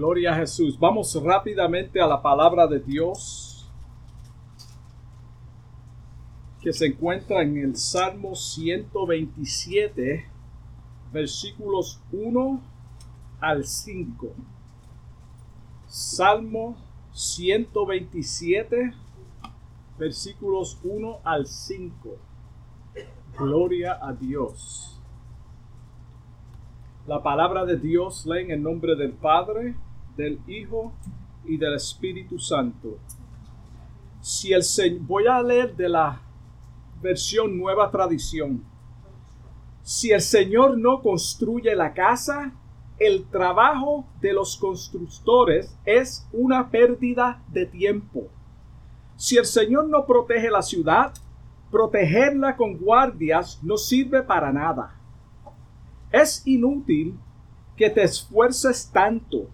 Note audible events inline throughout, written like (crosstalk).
Gloria a Jesús. Vamos rápidamente a la palabra de Dios que se encuentra en el Salmo 127, versículos 1 al 5. Salmo 127, versículos 1 al 5. Gloria a Dios. La palabra de Dios leen en nombre del Padre, del Hijo y del Espíritu Santo. Si el voy a leer de la versión Nueva Tradición. Si el Señor no construye la casa, el trabajo de los constructores es una pérdida de tiempo. Si el Señor no protege la ciudad, protegerla con guardias no sirve para nada. Es inútil que te esfuerces tanto,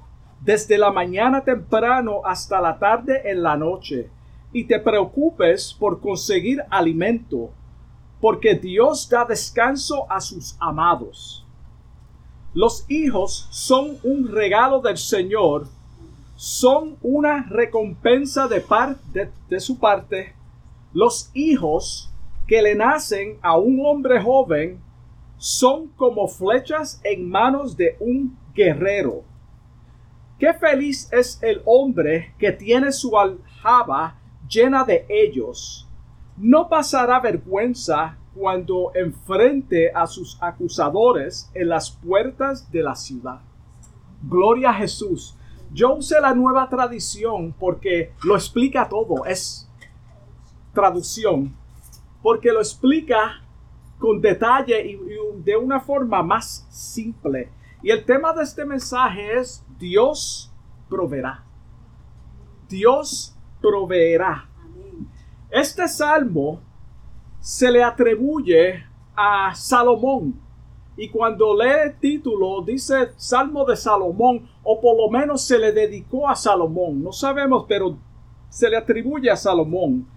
desde la mañana temprano hasta la tarde en la noche, y te preocupes por conseguir alimento, porque Dios da descanso a sus amados. Los hijos son un regalo del Señor, son una recompensa de, de su parte. Los hijos que le nacen a un hombre joven son como flechas en manos de un guerrero. Qué feliz es el hombre que tiene su aljaba llena de ellos. No pasará vergüenza cuando enfrente a sus acusadores en las puertas de la ciudad. Gloria a Jesús. Yo usé la nueva tradición porque lo explica todo. Es traducción. Porque lo explica con detalle y, de una forma más simple. Y el tema de este mensaje es Dios proveerá. Dios proveerá. Este salmo se le atribuye a Salomón. Y cuando lee el título, dice Salmo de Salomón, o por lo menos se le dedicó a Salomón. No sabemos, pero se le atribuye a Salomón.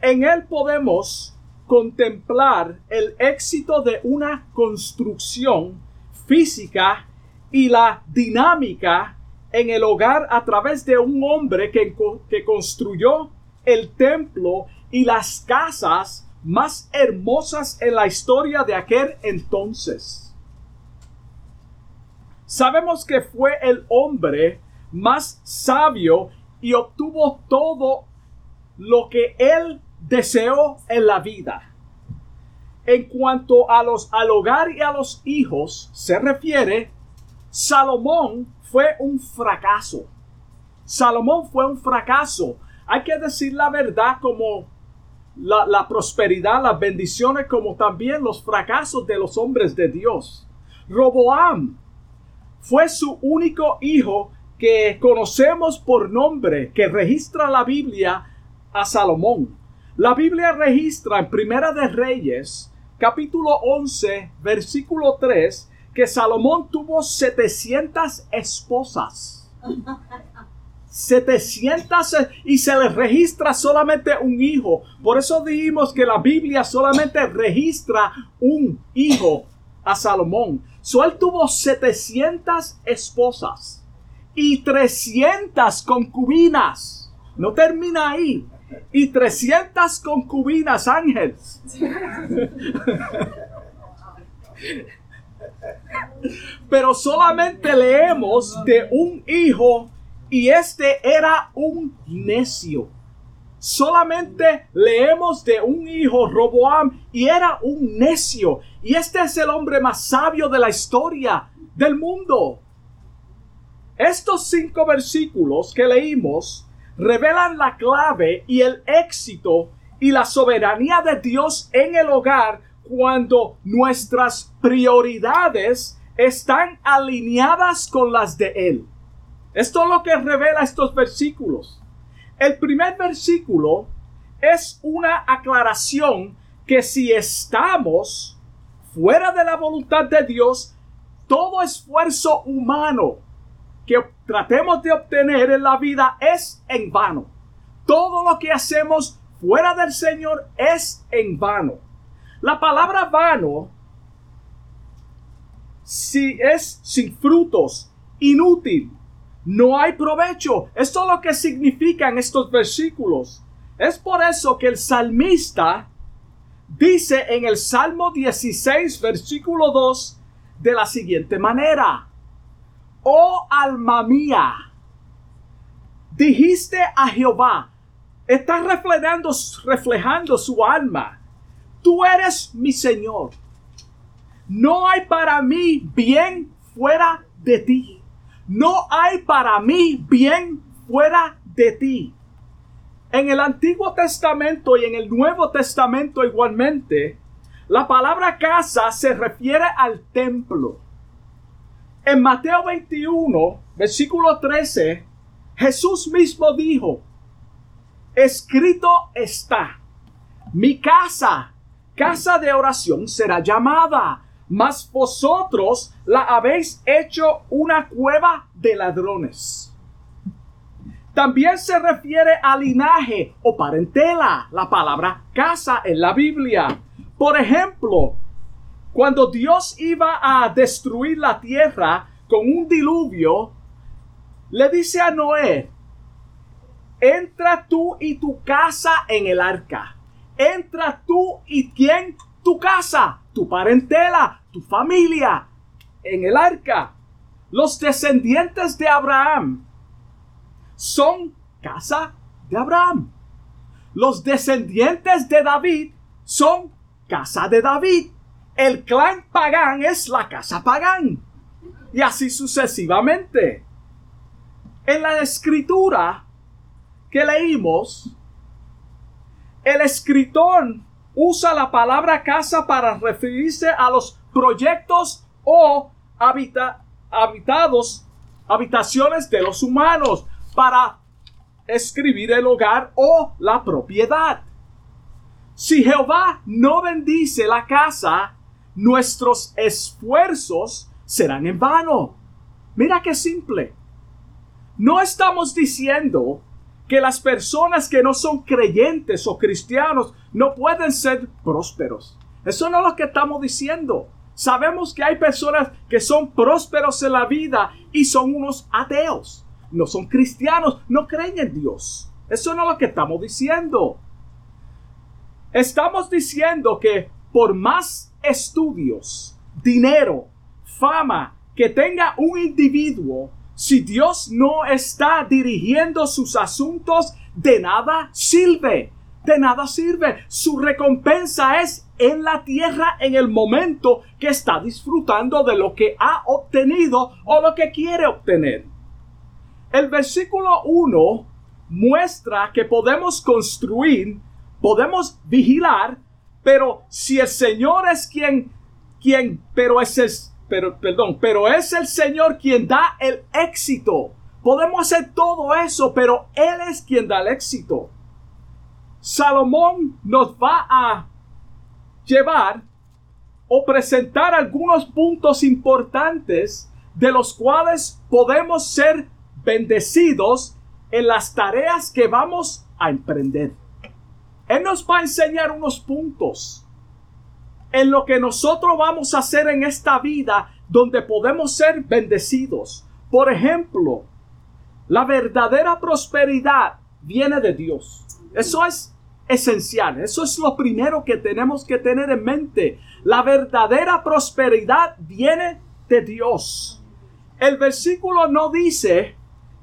En él podemos contemplar el éxito de una construcción física y la dinámica en el hogar a través de un hombre que, que construyó el templo y las casas más hermosas en la historia de aquel entonces. Sabemos que fue el hombre más sabio y obtuvo todo lo que él deseo en la vida. En cuanto a los al hogar y a los hijos se refiere, Salomón fue un fracaso. Salomón fue un fracaso. Hay que decir la verdad como la, la, prosperidad, las bendiciones, como también los fracasos de los hombres de Dios. Roboam fue su único hijo que conocemos por nombre, que registra la Biblia a Salomón. La Biblia registra en Primera de Reyes, capítulo 11, versículo 3, que Salomón tuvo 700 esposas. 700 y se le registra solamente un hijo. Por eso dijimos que la Biblia solamente registra un hijo a Salomón. So él tuvo 700 esposas y 300 concubinas. No termina ahí y 300 concubinas, ángeles. Pero solamente leemos de un hijo y este era un necio. Solamente leemos de un hijo, Roboam, y era un necio. Y este es el hombre más sabio de la historia del mundo. Estos cinco versículos que leímos revelan la clave y el éxito y la soberanía de Dios en el hogar cuando nuestras prioridades están alineadas con las de Él. Esto es lo que revela estos versículos. El primer versículo es una aclaración que si estamos fuera de la voluntad de Dios, todo esfuerzo humano que tratemos de obtener en la vida es en vano. Todo lo que hacemos fuera del Señor es en vano. La palabra vano si es sin frutos, inútil, no hay provecho. Esto es lo que significan estos versículos. Es por eso que el salmista dice en el Salmo 16, versículo 2, de la siguiente manera. Oh alma mía, dijiste a Jehová, está reflejando, reflejando su alma. Tú eres mi Señor. No hay para mí bien fuera de ti. No hay para mí bien fuera de ti. En el Antiguo Testamento y en el Nuevo Testamento igualmente, la palabra casa se refiere al templo. En Mateo 21, versículo 13, Jesús mismo dijo, escrito está, mi casa, casa de oración será llamada, mas vosotros la habéis hecho una cueva de ladrones. También se refiere a linaje o parentela, la palabra casa en la Biblia. Por ejemplo, cuando Dios iba a destruir la tierra con un diluvio, le dice a Noé, entra tú y tu casa en el arca. Entra tú y quién? Tu casa, tu parentela, tu familia en el arca. Los descendientes de Abraham son casa de Abraham. Los descendientes de David son casa de David. El clan pagán es la casa pagán. Y así sucesivamente. En la escritura que leímos, el escritor usa la palabra casa para referirse a los proyectos o habitados, habitaciones de los humanos para escribir el hogar o la propiedad. Si Jehová no bendice la casa, nuestros esfuerzos serán en vano. Mira qué simple. No estamos diciendo que las personas que no son creyentes o cristianos no pueden ser prósperos. Eso no es lo que estamos diciendo. Sabemos que hay personas que son prósperos en la vida y son unos ateos. No son cristianos, no creen en Dios. Eso no es lo que estamos diciendo. Estamos diciendo que por más estudios, dinero, fama que tenga un individuo, si Dios no está dirigiendo sus asuntos, de nada sirve. De nada sirve. Su recompensa es en la tierra en el momento que está disfrutando de lo que ha obtenido o lo que quiere obtener. El versículo 1 muestra que podemos construir podemos vigilar, pero si el Señor es quien, quien, pero es pero, perdón, pero es el Señor quien da el éxito. Podemos hacer todo eso, pero Él es quien da el éxito. Salomón nos va a llevar o presentar algunos puntos importantes de los cuales podemos ser bendecidos en las tareas que vamos a emprender. Él nos va a enseñar unos puntos en lo que nosotros vamos a hacer en esta vida donde podemos ser bendecidos. Por ejemplo, la verdadera prosperidad viene de Dios. Eso es esencial. Eso es lo primero que tenemos que tener en mente. La verdadera prosperidad viene de Dios. El versículo no dice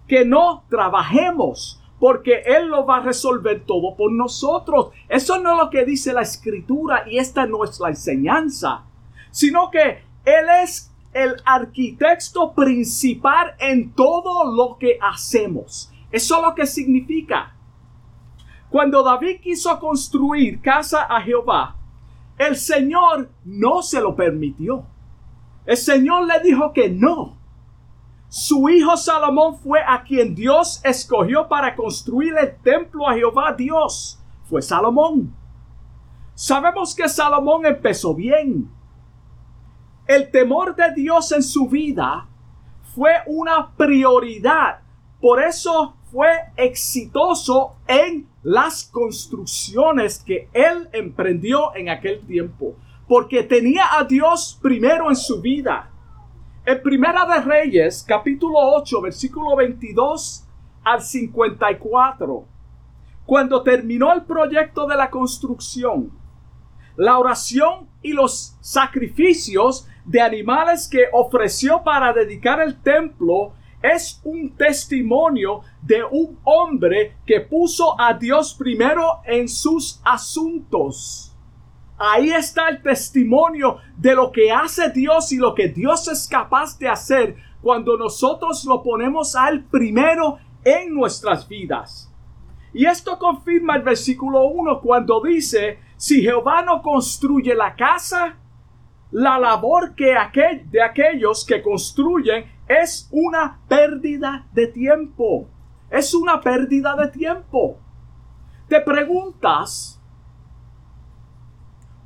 que no trabajemos porque Él lo va a resolver todo por nosotros. Eso no es lo que dice la escritura y esta no es la enseñanza, sino que Él es el arquitecto principal en todo lo que hacemos. Eso es lo que significa. Cuando David quiso construir casa a Jehová, el Señor no se lo permitió. El Señor le dijo que no. Su hijo Salomón fue a quien Dios escogió para construir el templo a Jehová Dios. Fue Salomón. Sabemos que Salomón empezó bien. El temor de Dios en su vida fue una prioridad. Por eso fue exitoso en las construcciones que él emprendió en aquel tiempo. Porque tenía a Dios primero en su vida. En Primera de Reyes, capítulo 8, versículo 22 al 54, cuando terminó el proyecto de la construcción, la oración y los sacrificios de animales que ofreció para dedicar el templo es un testimonio de un hombre que puso a Dios primero en sus asuntos. Ahí está el testimonio de lo que hace Dios y lo que Dios es capaz de hacer cuando nosotros lo ponemos al primero en nuestras vidas. Y esto confirma el versículo 1 cuando dice, si Jehová no construye la casa, la labor que de aquellos que construyen es una pérdida de tiempo. Es una pérdida de tiempo. Te preguntas,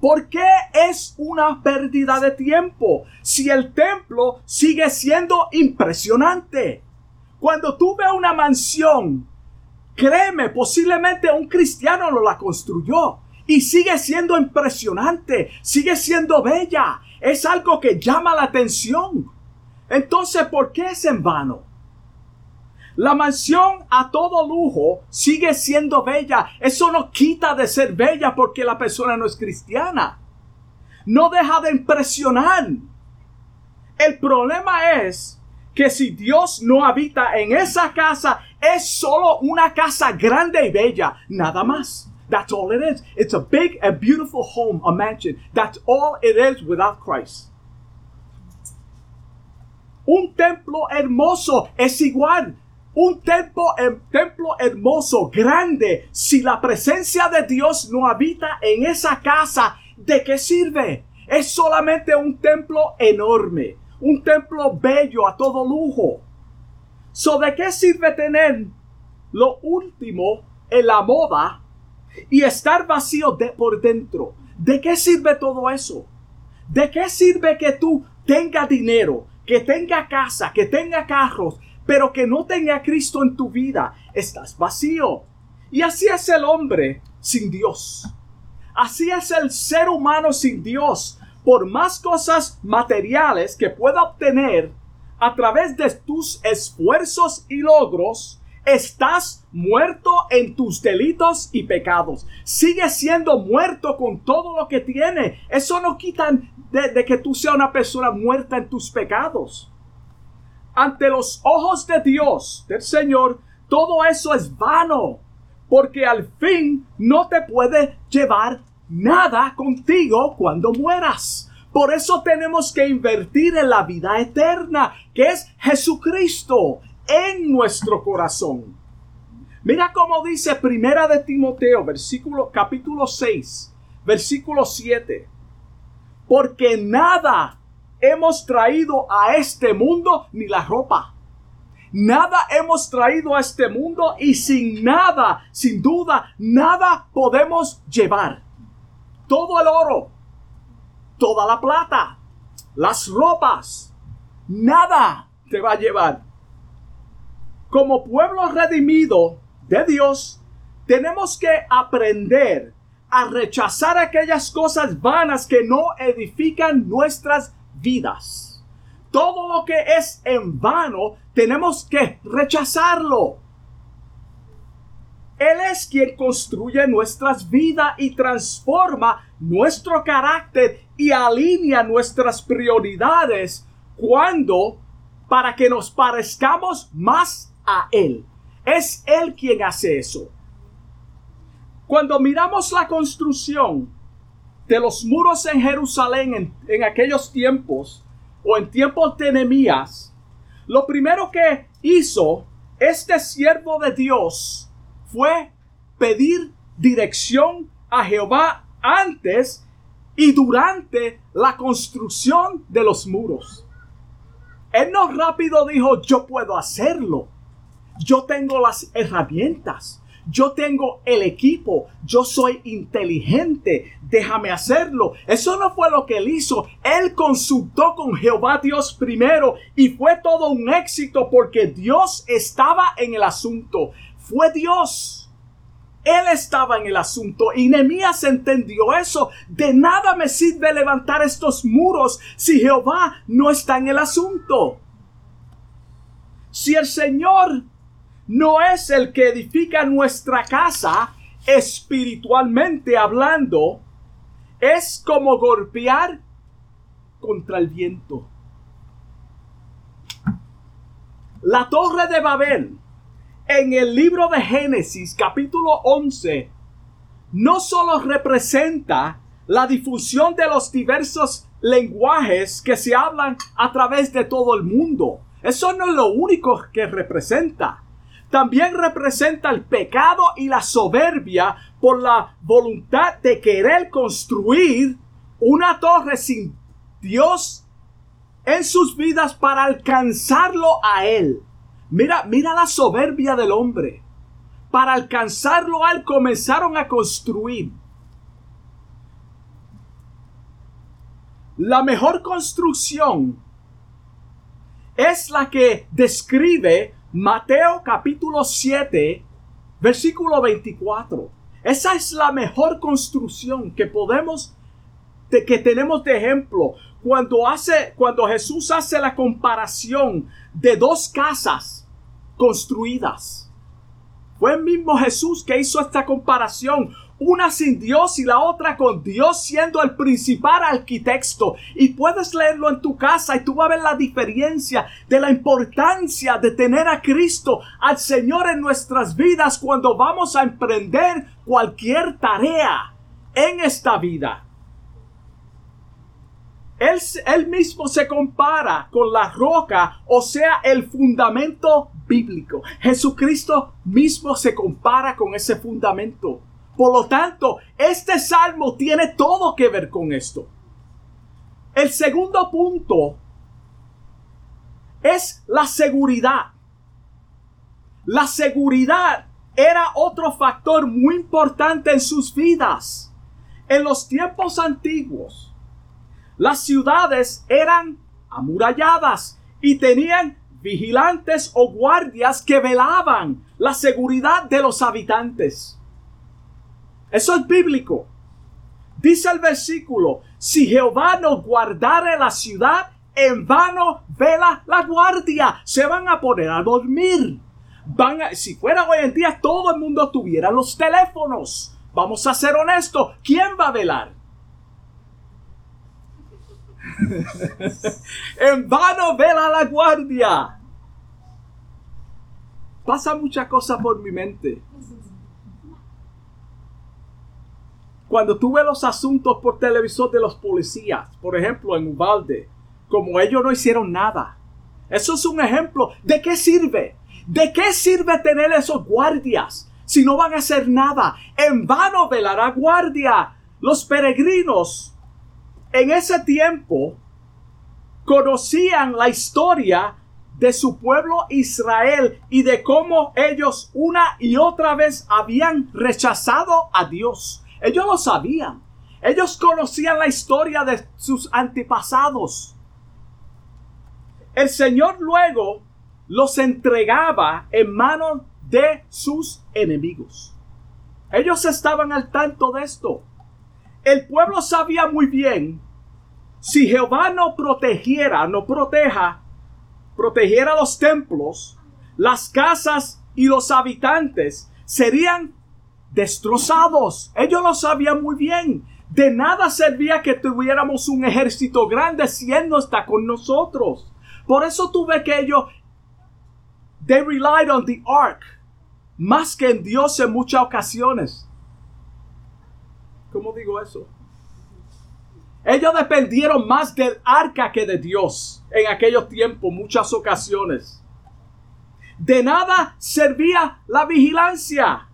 ¿por qué es una pérdida de tiempo si el templo sigue siendo impresionante? Cuando tú ves una mansión, créeme, posiblemente un cristiano lo la construyó y sigue siendo impresionante, sigue siendo bella, es algo que llama la atención. Entonces, ¿por qué es en vano? La mansión a todo lujo sigue siendo bella. Eso no quita de ser bella porque la persona no es cristiana. No deja de impresionar. El problema es que si Dios no habita en esa casa, es solo una casa grande y bella, nada más. That's all it is. It's a big and beautiful home, a mansion. That's all it is without Christ. Un templo hermoso es igual. Un templo, templo hermoso, grande, si la presencia de Dios no habita en esa casa, ¿de qué sirve? Es solamente un templo enorme, un templo bello a todo lujo. So, ¿De qué sirve tener lo último en la moda y estar vacío de por dentro? ¿De qué sirve todo eso? ¿De qué sirve que tú tengas dinero, que tenga casa, que tenga carros, pero que no tenga Cristo en tu vida, estás vacío. Y así es el hombre sin Dios. Así es el ser humano sin Dios. Por más cosas materiales que pueda obtener a través de tus esfuerzos y logros, estás muerto en tus delitos y pecados. Sigue siendo muerto con todo lo que tiene. Eso no quita de, que tú seas una persona muerta en tus pecados. Ante los ojos de Dios, del Señor, todo eso es vano, porque al fin no te puede llevar nada contigo cuando mueras. Por eso tenemos que invertir en la vida eterna, que es Jesucristo en nuestro corazón. Mira cómo dice Primera de Timoteo, versículo capítulo 6, versículo 7 porque nada hemos traído a este mundo ni la ropa. Nada hemos traído a este mundo y sin nada, sin duda, nada podemos llevar. Todo el oro, toda la plata, las ropas, nada te va a llevar. Como pueblo redimido de Dios, tenemos que aprender a rechazar aquellas cosas vanas que no edifican nuestras vidas. Todo lo que es en vano tenemos que rechazarlo. Él es quien construye nuestras vidas y transforma nuestro carácter y alinea nuestras prioridades cuando para que nos parezcamos más a Él. Es Él quien hace eso. Cuando miramos la construcción de los muros en Jerusalén en, aquellos tiempos, o en tiempos de Nehemías, lo primero que hizo este siervo de Dios fue pedir dirección a Jehová antes y durante la construcción de los muros. Él no rápido dijo, yo puedo hacerlo. Yo tengo las herramientas yo tengo el equipo, yo soy inteligente, déjame hacerlo. Eso no fue lo que él hizo. Él consultó con Jehová Dios primero y fue todo un éxito porque Dios estaba en el asunto. Fue Dios. Él estaba en el asunto y Nehemías entendió eso. De nada me sirve levantar estos muros si Jehová no está en el asunto. Si el Señor no es el que edifica nuestra casa, espiritualmente hablando, es como golpear contra el viento. La torre de Babel en el libro de Génesis capítulo 11 no solo representa la difusión de los diversos lenguajes que se hablan a través de todo el mundo. Eso no es lo único que representa. También representa el pecado y la soberbia por la voluntad de querer construir una torre sin Dios en sus vidas para alcanzarlo a Él. Mira, mira la soberbia del hombre. Para alcanzarlo a Él comenzaron a construir. La mejor construcción es la que describe Mateo capítulo 7, versículo 24. Esa es la mejor construcción que podemos, de, que tenemos de ejemplo. Cuando, hace, cuando Jesús hace la comparación de dos casas construidas. Fue el mismo Jesús que hizo esta comparación una sin Dios y la otra con Dios siendo el principal arquitecto. Y puedes leerlo en tu casa y tú vas a ver la diferencia de la importancia de tener a Cristo, al Señor en nuestras vidas cuando vamos a emprender cualquier tarea en esta vida. Él, mismo se compara con la roca, o sea, el fundamento bíblico. Jesucristo mismo se compara con ese fundamento. Por lo tanto, este salmo tiene todo que ver con esto. El segundo punto es la seguridad. La seguridad era otro factor muy importante en sus vidas. En los tiempos antiguos, las ciudades eran amuralladas y tenían vigilantes o guardias que velaban la seguridad de los habitantes. Eso es bíblico. Dice el versículo, si Jehová no guardare la ciudad, en vano vela la guardia. Se van a poner a dormir. Van si fuera hoy en día, todo el mundo tuviera los teléfonos. Vamos a ser honestos. ¿Quién va a velar? (laughs) en vano vela la guardia. Pasa muchas cosas por mi mente. Cuando tú ves los asuntos por televisor de los policías, por ejemplo en Ubalde, como ellos no hicieron nada. Eso es un ejemplo. ¿De qué sirve? ¿De qué sirve tener esos guardias si no van a hacer nada? En vano velará guardia. Los peregrinos en ese tiempo conocían la historia de su pueblo Israel y de cómo ellos una y otra vez habían rechazado a Dios. Ellos lo sabían. Ellos conocían la historia de sus antepasados. El Señor luego los entregaba en manos de sus enemigos. Ellos estaban al tanto de esto. El pueblo sabía muy bien, si Jehová no protegiera, no proteja, protegiera los templos, las casas y los habitantes serían destrozados. Ellos lo sabían muy bien. De nada servía que tuviéramos un ejército grande si Él no está con nosotros. Por eso tuve que ellos, they relied on the ark, más que en Dios en muchas ocasiones. ¿Cómo digo eso? Ellos dependieron más del arca que de Dios en aquellos tiempos, muchas ocasiones. De nada servía la vigilancia.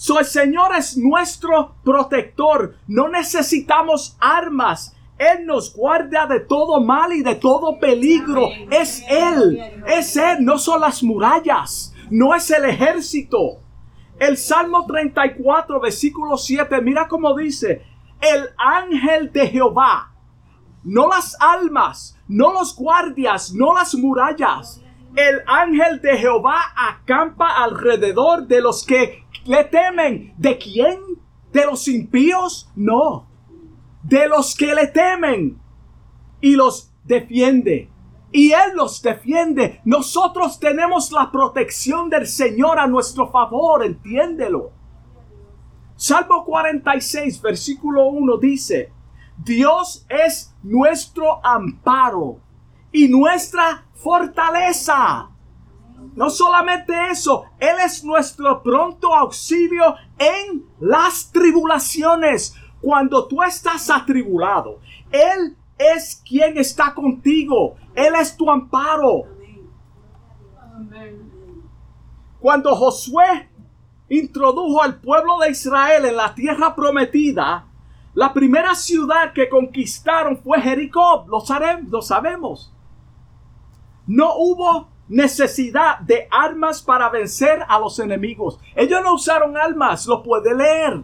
So, el Señor es nuestro protector. No necesitamos armas. Él nos guarda de todo mal y de todo peligro. Es Él. Es Él. No son las murallas. No es el ejército. El Salmo 34, versículo 7. Mira cómo dice. El ángel de Jehová. No las almas. No los guardias. No las murallas. El ángel de Jehová acampa alrededor de los que le temen. ¿De quién? ¿De los impíos? No. De los que le temen. Y los defiende. Y Él los defiende. Nosotros tenemos la protección del Señor a nuestro favor. Entiéndelo. Salmo 46, versículo 1 dice, Dios es nuestro amparo y nuestra fortaleza. No solamente eso, Él es nuestro pronto auxilio en las tribulaciones. Cuando tú estás atribulado, Él es quien está contigo. Él es tu amparo. Cuando Josué introdujo al pueblo de Israel en la tierra prometida, la primera ciudad que conquistaron fue Jericó, lo, sabemos. No hubo necesidad de armas para vencer a los enemigos. Ellos no usaron armas, lo puede leer.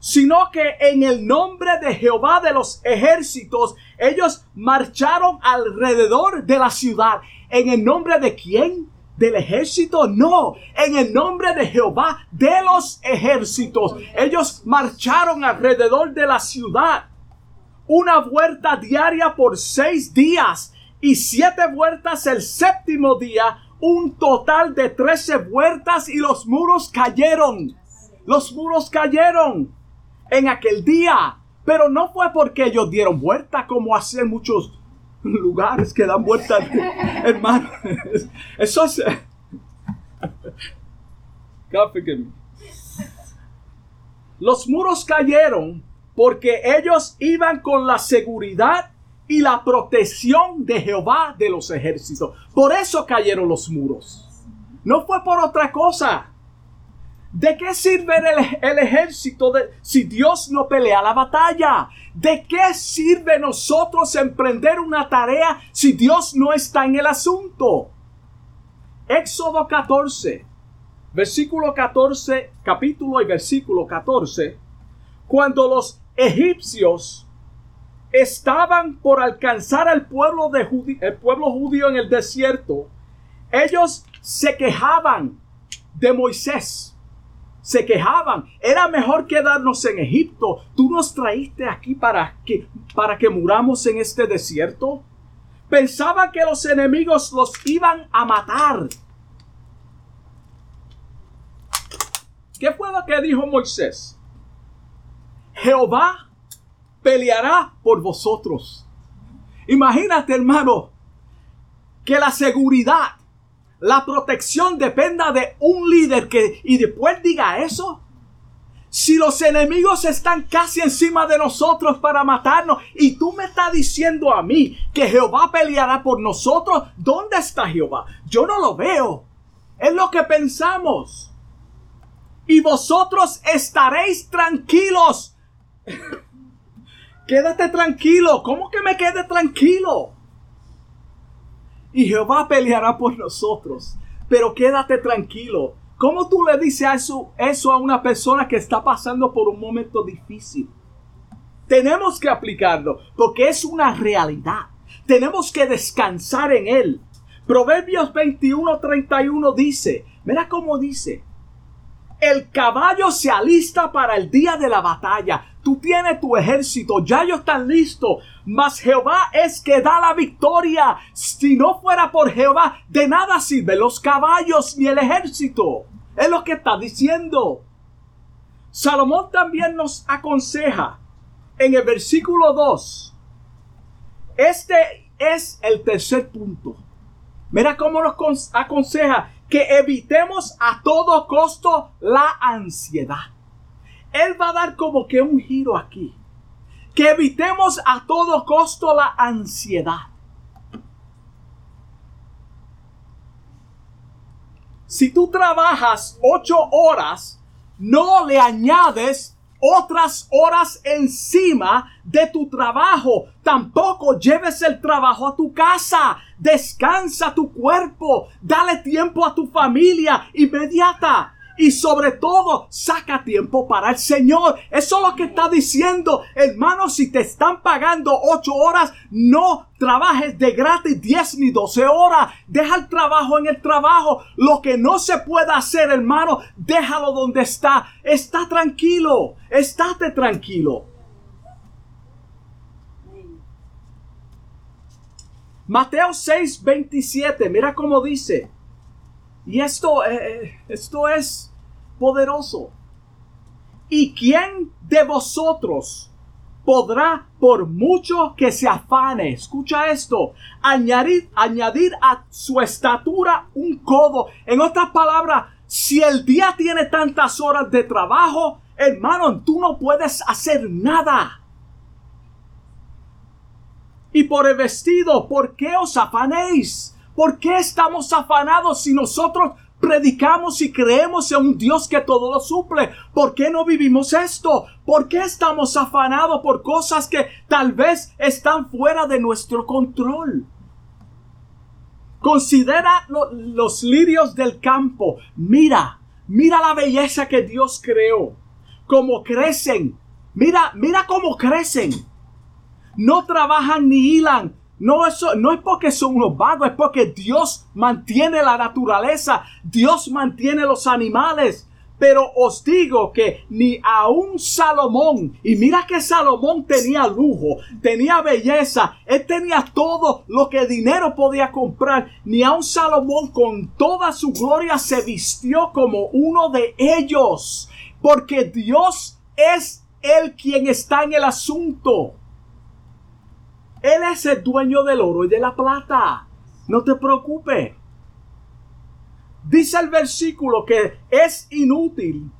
Sino que en el nombre de Jehová de los ejércitos, ellos marcharon alrededor de la ciudad. ¿En el nombre de quién? ¿Del ejército? No, en el nombre de Jehová de los ejércitos. Ellos marcharon alrededor de la ciudad. Una vuelta diaria por seis días y siete vueltas el séptimo día, un total de trece vueltas y los muros cayeron. Los muros cayeron en aquel día. Pero no fue porque ellos dieron vuelta como hacen muchos lugares que dan vuelta, (laughs) hermano. Eso es... (laughs) Los muros cayeron porque ellos iban con la seguridad y la protección de Jehová de los ejércitos. Por eso cayeron los muros. No fue por otra cosa. ¿De qué sirve el, ejército de, si Dios no pelea la batalla? ¿De qué sirve nosotros emprender una tarea si Dios no está en el asunto? Éxodo 14, versículo 14, capítulo y versículo 14. Cuando los egipcios estaban por alcanzar al pueblo, de el pueblo judío en el desierto, ellos se quejaban de Moisés. Se quejaban. Era mejor quedarnos en Egipto. Tú nos traíste aquí para que, para que muramos en este desierto. Pensaban que los enemigos los iban a matar. ¿Qué fue lo que dijo Moisés? Jehová peleará por vosotros. Imagínate, hermano, que la seguridad, la protección dependa de un líder que y después diga eso. Si los enemigos están casi encima de nosotros para matarnos y tú me estás diciendo a mí que Jehová peleará por nosotros, ¿dónde está Jehová? Yo no lo veo. Es lo que pensamos. Y vosotros estaréis tranquilos Quédate tranquilo. ¿Cómo que me quede tranquilo? Y Jehová peleará por nosotros. Pero quédate tranquilo. ¿Cómo tú le dices eso, eso a una persona que está pasando por un momento difícil? Tenemos que aplicarlo porque es una realidad. Tenemos que descansar en él. Proverbios 21:31 dice, mira cómo dice, el caballo se alista para el día de la batalla, Tú tienes tu ejército, ya ellos están listos. Mas Jehová es que da la victoria. Si no fuera por Jehová, de nada sirven los caballos ni el ejército. Es lo que está diciendo. Salomón también nos aconseja en el versículo 2. Este es el tercer punto. Mira cómo nos aconseja que evitemos a todo costo la ansiedad. Él va a dar como que un giro aquí. Que evitemos a todo costo la ansiedad. Si tú trabajas ocho horas, no le añades otras horas encima de tu trabajo. Tampoco lleves el trabajo a tu casa. Descansa tu cuerpo. Dale tiempo a tu familia inmediata y sobre todo saca tiempo para el Señor. Eso es lo que está diciendo, hermano, si te están pagando ocho horas, no trabajes de gratis 10 ni 12 horas. Deja el trabajo en el trabajo. Lo que no se pueda hacer, hermano, déjalo donde está. Está tranquilo, estate tranquilo. Mateo 6, 27, mira cómo dice. Y esto, eh, eh, esto es poderoso. ¿Y quién de vosotros podrá, por mucho que se afane, escucha esto, añadir, añadir a su estatura un codo? En otras palabras, si el día tiene tantas horas de trabajo, hermano, tú no puedes hacer nada. Y por el vestido, ¿por qué os afanéis? ¿Por qué estamos afanados si nosotros predicamos y creemos en un Dios que todo lo suple? ¿Por qué no vivimos esto? ¿Por qué estamos afanados por cosas que tal vez están fuera de nuestro control? Considera los lirios del campo. Mira, mira la belleza que Dios creó. Cómo crecen. Mira, mira cómo crecen. No trabajan ni hilan no, eso, no es porque son unos vagos, es porque Dios mantiene la naturaleza, Dios mantiene los animales. Pero os digo que ni a un Salomón, y mira que Salomón tenía lujo, tenía belleza, él tenía todo lo que dinero podía comprar, ni a un Salomón con toda su gloria se vistió como uno de ellos, porque Dios es el quien está en el asunto. Él es el dueño del oro y de la plata. No te preocupes. Dice el versículo que es inútil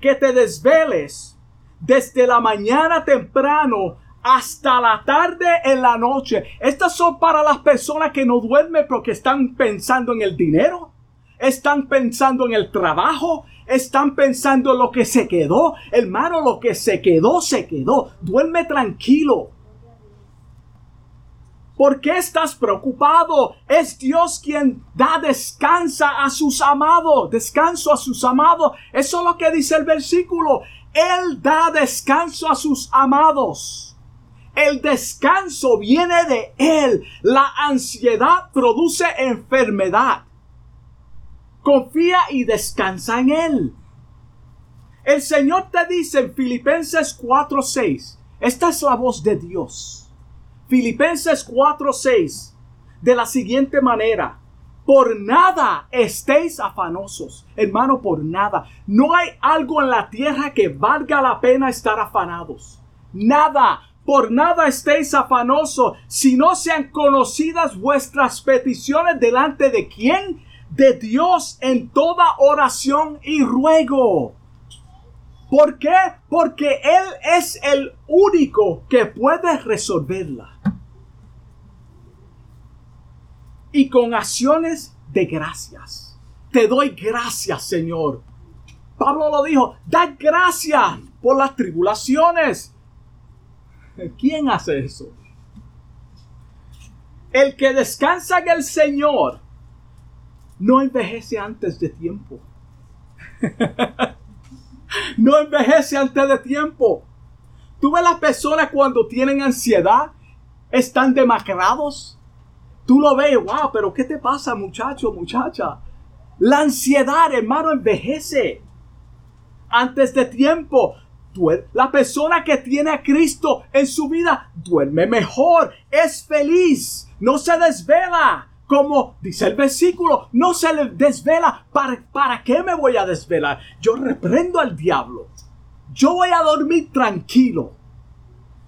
que te desveles desde la mañana temprano hasta la tarde en la noche. Estas son para las personas que no duermen porque están pensando en el dinero, están pensando en el trabajo, están pensando en lo que se quedó. Hermano, lo que se quedó, se quedó. Duerme tranquilo. ¿Por qué estás preocupado? Es Dios quien da descansa a sus amados, descanso a sus amados. Eso es lo que dice el versículo. Él da descanso a sus amados. El descanso viene de Él. La ansiedad produce enfermedad. Confía y descansa en Él. El Señor te dice en Filipenses 4:6, esta es la voz de Dios. Filipenses 4:6 de la siguiente manera. Por nada estéis afanosos, hermano, por nada. No hay algo en la tierra que valga la pena estar afanados. Nada, por nada estéis afanosos, si no sean conocidas vuestras peticiones delante de quién? De Dios en toda oración y ruego ¿Por qué? Porque Él es el único que puede resolverla. Y con acciones de gracias. Te doy gracias, Señor. Pablo lo dijo, da gracias por las tribulaciones. (laughs) ¿Quién hace eso? El que descansa en el Señor no envejece antes de tiempo. (laughs) no envejece antes de tiempo. Tú ves las personas cuando tienen ansiedad, están demacrados. Tú lo ves, wow, pero ¿qué te pasa, muchacho, muchacha? La ansiedad, hermano, envejece antes de tiempo. La persona que tiene a Cristo en su vida duerme mejor, es feliz, no se desvela, como dice el versículo, no se le desvela. ¿Para, ¿Para qué me voy a desvelar? Yo reprendo al diablo. Yo voy a dormir tranquilo.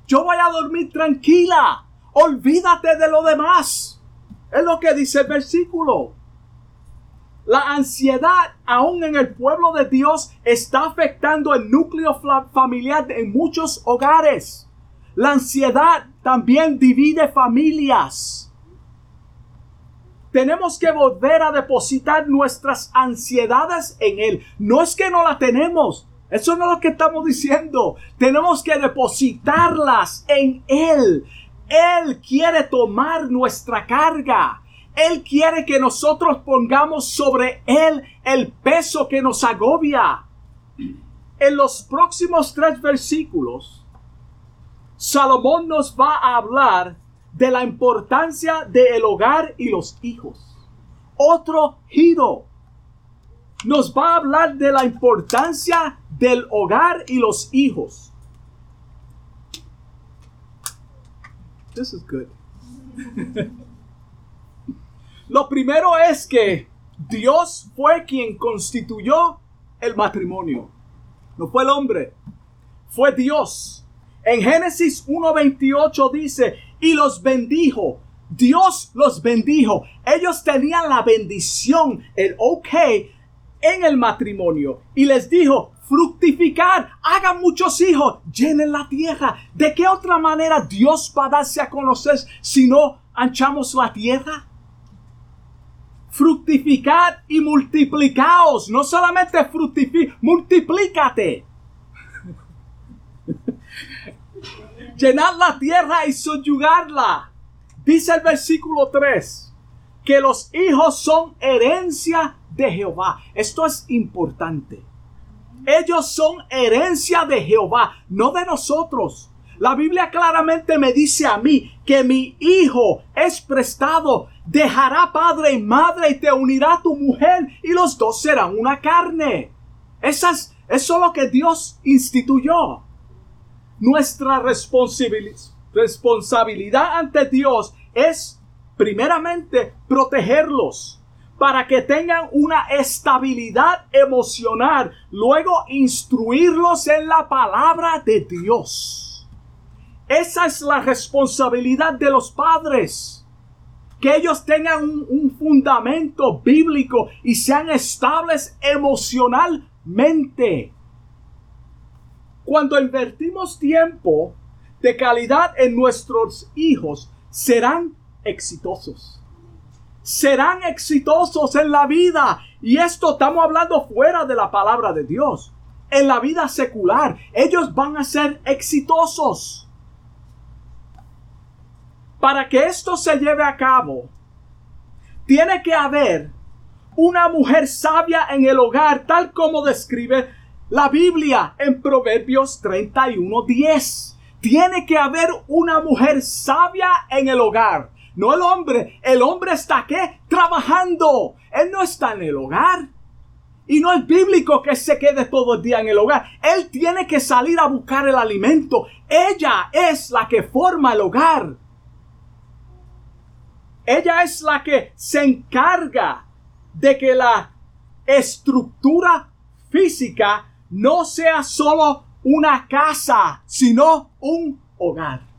Yo voy a dormir tranquila. Olvídate de lo demás. Es lo que dice el versículo. La ansiedad, aún en el pueblo de Dios, está afectando el núcleo familiar en muchos hogares. La ansiedad también divide familias. Tenemos que volver a depositar nuestras ansiedades en Él. No es que no las tenemos. Eso no es lo que estamos diciendo. Tenemos que depositarlas en Él. Él quiere tomar nuestra carga. Él quiere que nosotros pongamos sobre Él el peso que nos agobia. En los próximos tres versículos, Salomón nos va a hablar de la importancia del hogar y los hijos. Otro giro. Nos va a hablar de la importancia del hogar y los hijos. This is good. Lo primero es que Dios fue quien constituyó el matrimonio. No fue el hombre, fue Dios. En Génesis 1.28 dice, y los bendijo. Dios los bendijo. Ellos tenían la bendición, el ok, en el matrimonio. Y les dijo, fructificar, hagan muchos hijos, llenen la tierra. ¿De qué otra manera Dios va a darse a conocer si no anchamos la tierra? Fructificad y multiplicaos. No solamente fructificar, multiplícate. (laughs) Llenad la tierra y subyugarla. Dice el versículo 3 que los hijos son herencia de Jehová. Esto es importante. Ellos son herencia de Jehová, no de nosotros. La Biblia claramente me dice a mí que mi hijo es prestado, dejará padre y madre y te unirá tu mujer y los dos serán una carne. Eso es lo que Dios instituyó. Nuestra responsabilidad ante Dios es primeramente protegerlos para que tengan una estabilidad emocional, luego instruirlos en la palabra de Dios. Esa es la responsabilidad de los padres. Que ellos tengan un, fundamento bíblico y sean estables emocionalmente. Cuando invertimos tiempo de calidad en nuestros hijos, serán exitosos serán exitosos en la vida. Y esto estamos hablando fuera de la palabra de Dios. En la vida secular, ellos van a ser exitosos. Para que esto se lleve a cabo, tiene que haber una mujer sabia en el hogar, tal como describe la Biblia en Proverbios 31:10. Tiene que haber una mujer sabia en el hogar no el hombre. El hombre está qué? Trabajando. Él no está en el hogar. Y no es bíblico que se quede todo el día en el hogar. Él tiene que salir a buscar el alimento. Ella es la que forma el hogar. Ella es la que se encarga de que la estructura física no sea solo una casa, sino un hogar.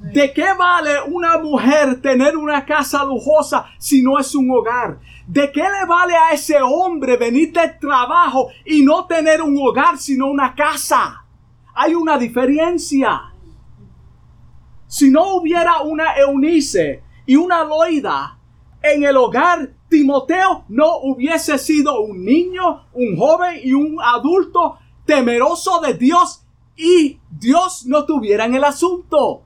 ¿De qué vale una mujer tener una casa lujosa si no es un hogar? ¿De qué le vale a ese hombre venir de trabajo y no tener un hogar sino una casa? Hay una diferencia. Si no hubiera una Eunice y una Loida en el hogar, Timoteo no hubiese sido un niño, un joven y un adulto temeroso de Dios y Dios no tuviera en el asunto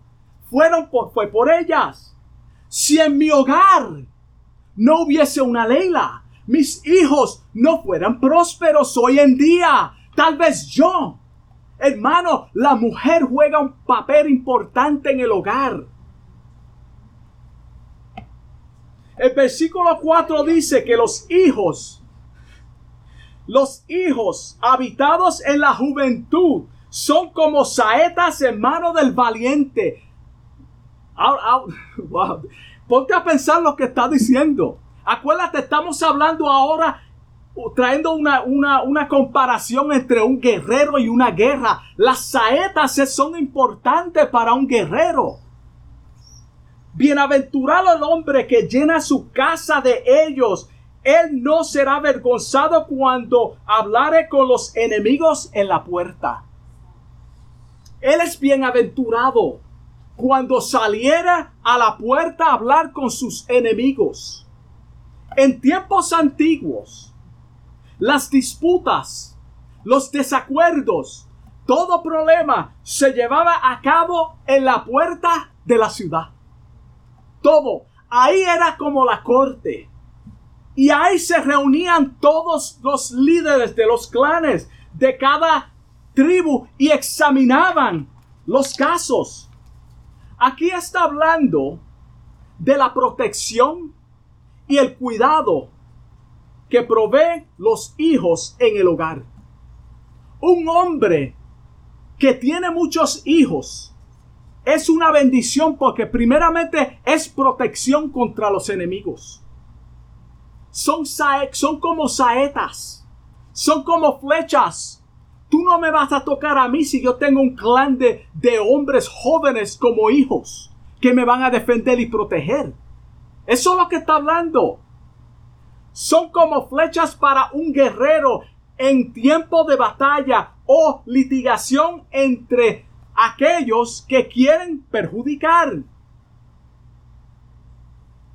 fueron por, fue por ellas. Si en mi hogar no hubiese una Leila, mis hijos no fueran prósperos hoy en día, tal vez yo. Hermano, la mujer juega un papel importante en el hogar. El versículo 4 dice que los hijos, los hijos habitados en la juventud, son como saetas en mano del valiente, (laughs) Ponte a pensar lo que está diciendo. Acuérdate, estamos hablando ahora, trayendo una, una comparación entre un guerrero y una guerra. Las saetas son importantes para un guerrero. Bienaventurado el hombre que llena su casa de ellos. Él no será avergonzado cuando hablare con los enemigos en la puerta. Él es bienaventurado cuando saliera a la puerta a hablar con sus enemigos. En tiempos antiguos, las disputas, los desacuerdos, todo problema se llevaba a cabo en la puerta de la ciudad. Todo. ahí era como la corte. Y ahí se reunían todos los líderes de los clanes de cada tribu y examinaban los casos. Aquí está hablando de la protección y el cuidado que provee los hijos en el hogar. Un hombre que tiene muchos hijos es una bendición porque primeramente es protección contra los enemigos. Son, son como saetas, son como flechas. Tú no me vas a tocar a mí si yo tengo un clan de, de hombres jóvenes como hijos que me van a defender y proteger. Eso es lo que está hablando. Son como flechas para un guerrero en tiempo de batalla o litigación entre aquellos que quieren perjudicar.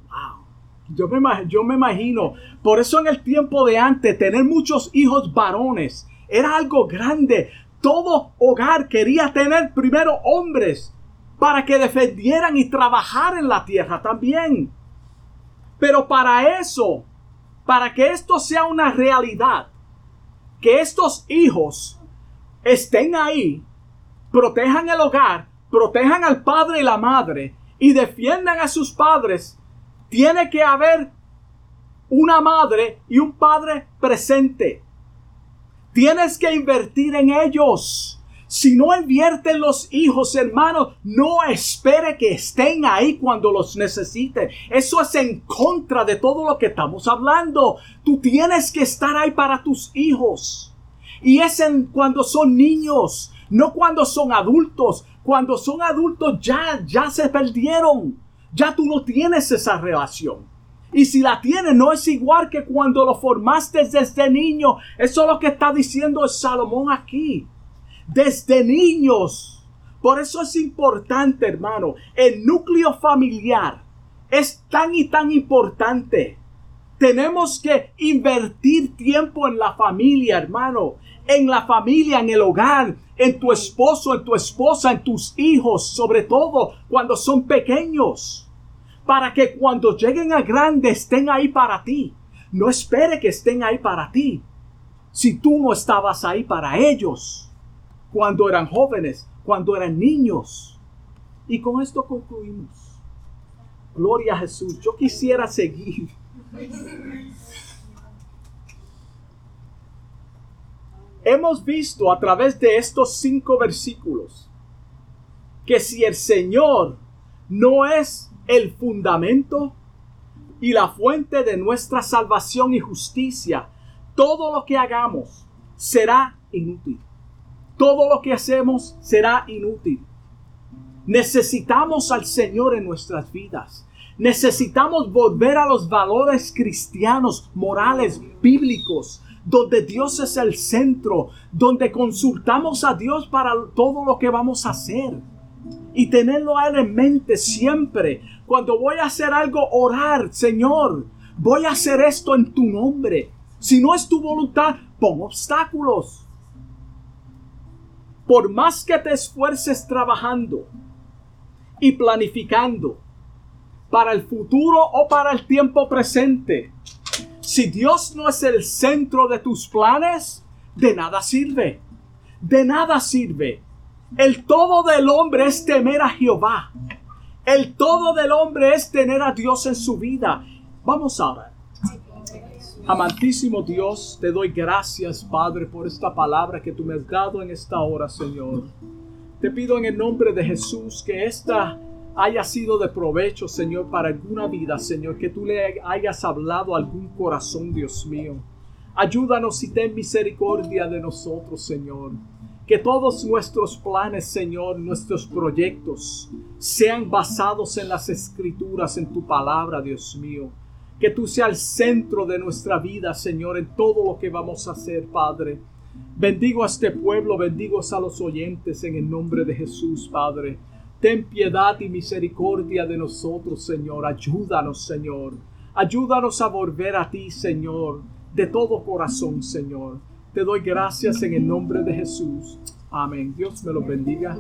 Wow. Yo me, yo me imagino, por eso en el tiempo de antes, tener muchos hijos varones era algo grande. Todo hogar quería tener primero hombres para que defendieran y trabajaran en la tierra también. Pero para eso, para que esto sea una realidad, que estos hijos estén ahí, protejan el hogar, protejan al padre y la madre y defiendan a sus padres, tiene que haber una madre y un padre presente. Tienes que invertir en ellos. Si no invierten los hijos, hermanos, no espere que estén ahí cuando los necesite. Eso es en contra de todo lo que estamos hablando. Tú tienes que estar ahí para tus hijos. Y es en cuando son niños, no cuando son adultos. Cuando son adultos ya, ya se perdieron. Ya tú no tienes esa relación. Y si la tienes, no es igual que cuando lo formaste desde niño. Eso es lo que está diciendo Salomón aquí desde niños. Por eso es importante, hermano, el núcleo familiar es tan y tan importante. Tenemos que invertir tiempo en la familia, hermano, en la familia, en el hogar, en tu esposo, en tu esposa, en tus hijos, sobre todo cuando son pequeños, para que cuando lleguen a grandes estén ahí para ti. No espere que estén ahí para ti, si tú no estabas ahí para ellos cuando eran jóvenes, cuando eran niños. Y con esto concluimos. Gloria a Jesús. Yo quisiera seguir. Hemos visto a través de estos cinco versículos que si el Señor no es el fundamento y la fuente de nuestra salvación y justicia, todo lo que hagamos será inútil todo lo que hacemos será inútil. Necesitamos al Señor en nuestras vidas. Necesitamos volver a los valores cristianos, morales, bíblicos, donde Dios es el centro, donde consultamos a Dios para todo lo que vamos a hacer. Y tenerlo en mente siempre. Cuando voy a hacer algo, orar, Señor, voy a hacer esto en tu nombre. Si no es tu voluntad, pon obstáculos por más que te esfuerces trabajando y planificando para el futuro o para el tiempo presente, si Dios no es el centro de tus planes, de nada sirve. De nada sirve. El todo del hombre es temer a Jehová. El todo del hombre es tener a Dios en su vida. Vamos ahora. Amantísimo Dios, te doy gracias, Padre, por esta palabra que tú me has dado en esta hora, Señor. Te pido en el nombre de Jesús que esta haya sido de provecho, Señor, para alguna vida, Señor, que tú le hayas hablado a algún corazón, Dios mío. Ayúdanos y ten misericordia de nosotros, Señor. Que todos nuestros planes, Señor, nuestros proyectos, sean basados en las escrituras, en tu palabra, Dios mío que tú seas el centro de nuestra vida, Señor, en todo lo que vamos a hacer, Padre. Bendigo a este pueblo, bendigo a los oyentes en el nombre de Jesús, Padre. Ten piedad y misericordia de nosotros, Señor. Ayúdanos, Señor. Ayúdanos a volver a ti, Señor, de todo corazón, Señor. Te doy gracias en el nombre de Jesús. Amén. Dios me lo bendiga.